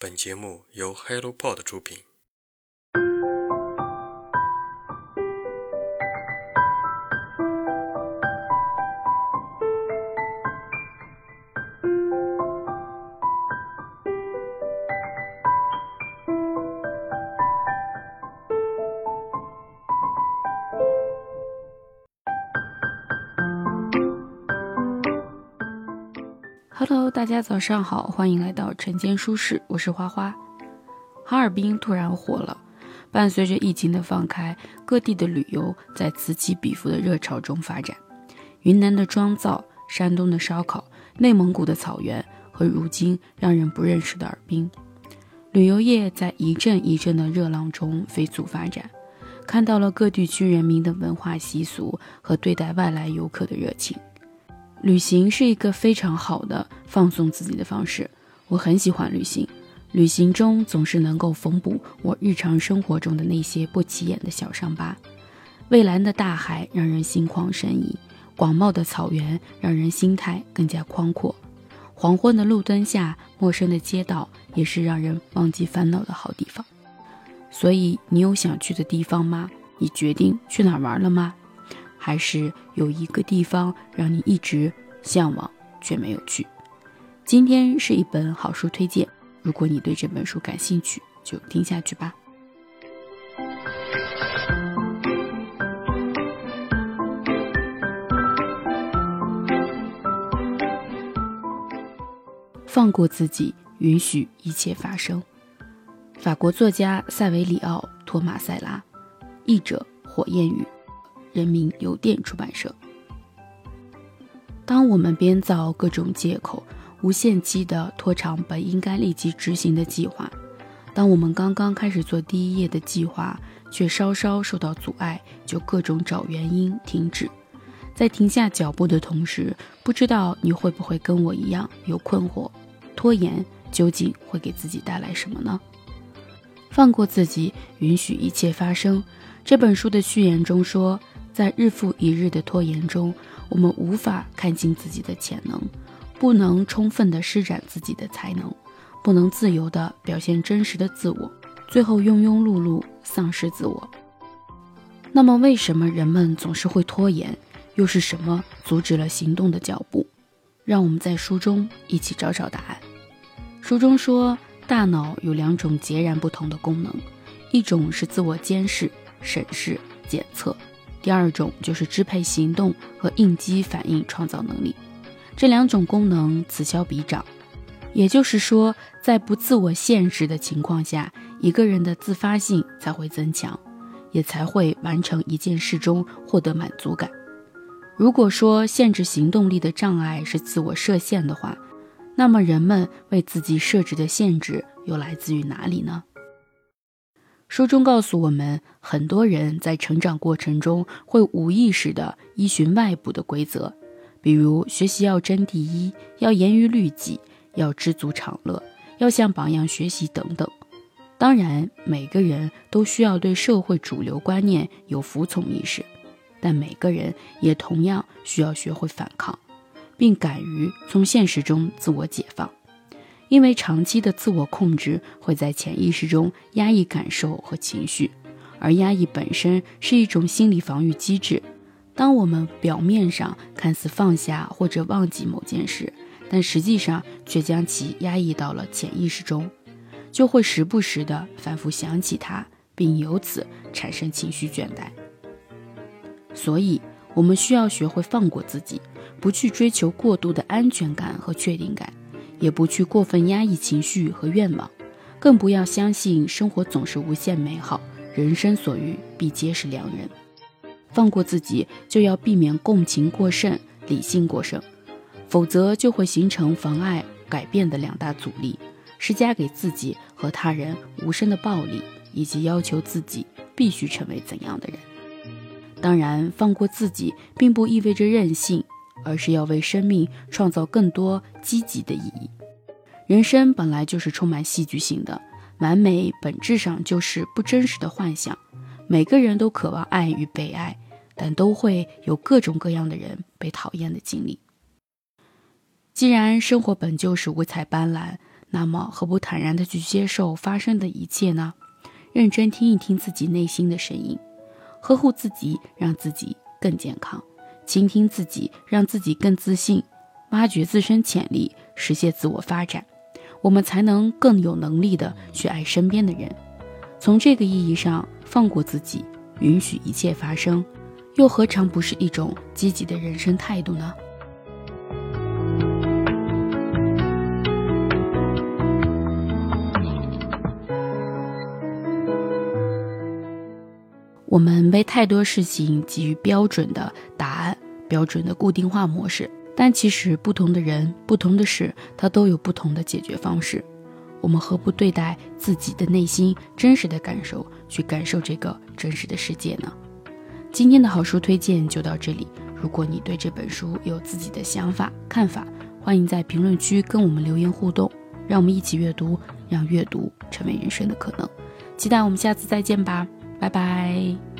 本节目由 HelloPod 出品。Hello，大家早上好，欢迎来到晨间舒适，我是花花。哈尔滨突然火了，伴随着疫情的放开，各地的旅游在此起彼伏的热潮中发展。云南的妆造、山东的烧烤、内蒙古的草原和如今让人不认识的尔滨，旅游业在一阵一阵的热浪中飞速发展，看到了各地区人民的文化习俗和对待外来游客的热情。旅行是一个非常好的放松自己的方式，我很喜欢旅行。旅行中总是能够缝补我日常生活中的那些不起眼的小伤疤。蔚蓝的大海让人心旷神怡，广袤的草原让人心态更加宽阔。黄昏的路灯下，陌生的街道也是让人忘记烦恼的好地方。所以，你有想去的地方吗？你决定去哪儿玩了吗？还是有一个地方让你一直向往却没有去。今天是一本好书推荐，如果你对这本书感兴趣，就听下去吧。放过自己，允许一切发生。法国作家塞维里奥·托马塞拉，译者火焰雨。人民邮电出版社。当我们编造各种借口，无限期的拖长本应该立即执行的计划；当我们刚刚开始做第一页的计划，却稍稍受到阻碍，就各种找原因停止。在停下脚步的同时，不知道你会不会跟我一样有困惑：拖延究竟会给自己带来什么呢？放过自己，允许一切发生。这本书的序言中说。在日复一日的拖延中，我们无法看清自己的潜能，不能充分的施展自己的才能，不能自由的表现真实的自我，最后庸庸碌碌，丧失自我。那么，为什么人们总是会拖延？又是什么阻止了行动的脚步？让我们在书中一起找找答案。书中说，大脑有两种截然不同的功能，一种是自我监视、审视、检测。第二种就是支配行动和应激反应创造能力，这两种功能此消彼长。也就是说，在不自我限制的情况下，一个人的自发性才会增强，也才会完成一件事中获得满足感。如果说限制行动力的障碍是自我设限的话，那么人们为自己设置的限制又来自于哪里呢？书中告诉我们，很多人在成长过程中会无意识地依循外部的规则，比如学习要争第一，要严于律己，要知足常乐，要向榜样学习等等。当然，每个人都需要对社会主流观念有服从意识，但每个人也同样需要学会反抗，并敢于从现实中自我解放。因为长期的自我控制会在潜意识中压抑感受和情绪，而压抑本身是一种心理防御机制。当我们表面上看似放下或者忘记某件事，但实际上却将其压抑到了潜意识中，就会时不时的反复想起它，并由此产生情绪倦怠。所以，我们需要学会放过自己，不去追求过度的安全感和确定感。也不去过分压抑情绪和愿望，更不要相信生活总是无限美好，人生所遇必皆是良人。放过自己，就要避免共情过剩、理性过剩，否则就会形成妨碍改变的两大阻力：施加给自己和他人无声的暴力，以及要求自己必须成为怎样的人。当然，放过自己并不意味着任性。而是要为生命创造更多积极的意义。人生本来就是充满戏剧性的，完美本质上就是不真实的幻想。每个人都渴望爱与被爱，但都会有各种各样的人被讨厌的经历。既然生活本就是五彩斑斓，那么何不坦然地去接受发生的一切呢？认真听一听自己内心的声音，呵护自己，让自己更健康；倾听自己，让自己更自信；挖掘自身潜力，实现自我发展，我们才能更有能力的去爱身边的人。从这个意义上，放过自己，允许一切发生，又何尝不是一种积极的人生态度呢？我们为太多事情给予标准的答案、标准的固定化模式，但其实不同的人、不同的事，它都有不同的解决方式。我们何不对待自己的内心真实的感受，去感受这个真实的世界呢？今天的好书推荐就到这里。如果你对这本书有自己的想法、看法，欢迎在评论区跟我们留言互动，让我们一起阅读，让阅读成为人生的可能。期待我们下次再见吧。拜拜。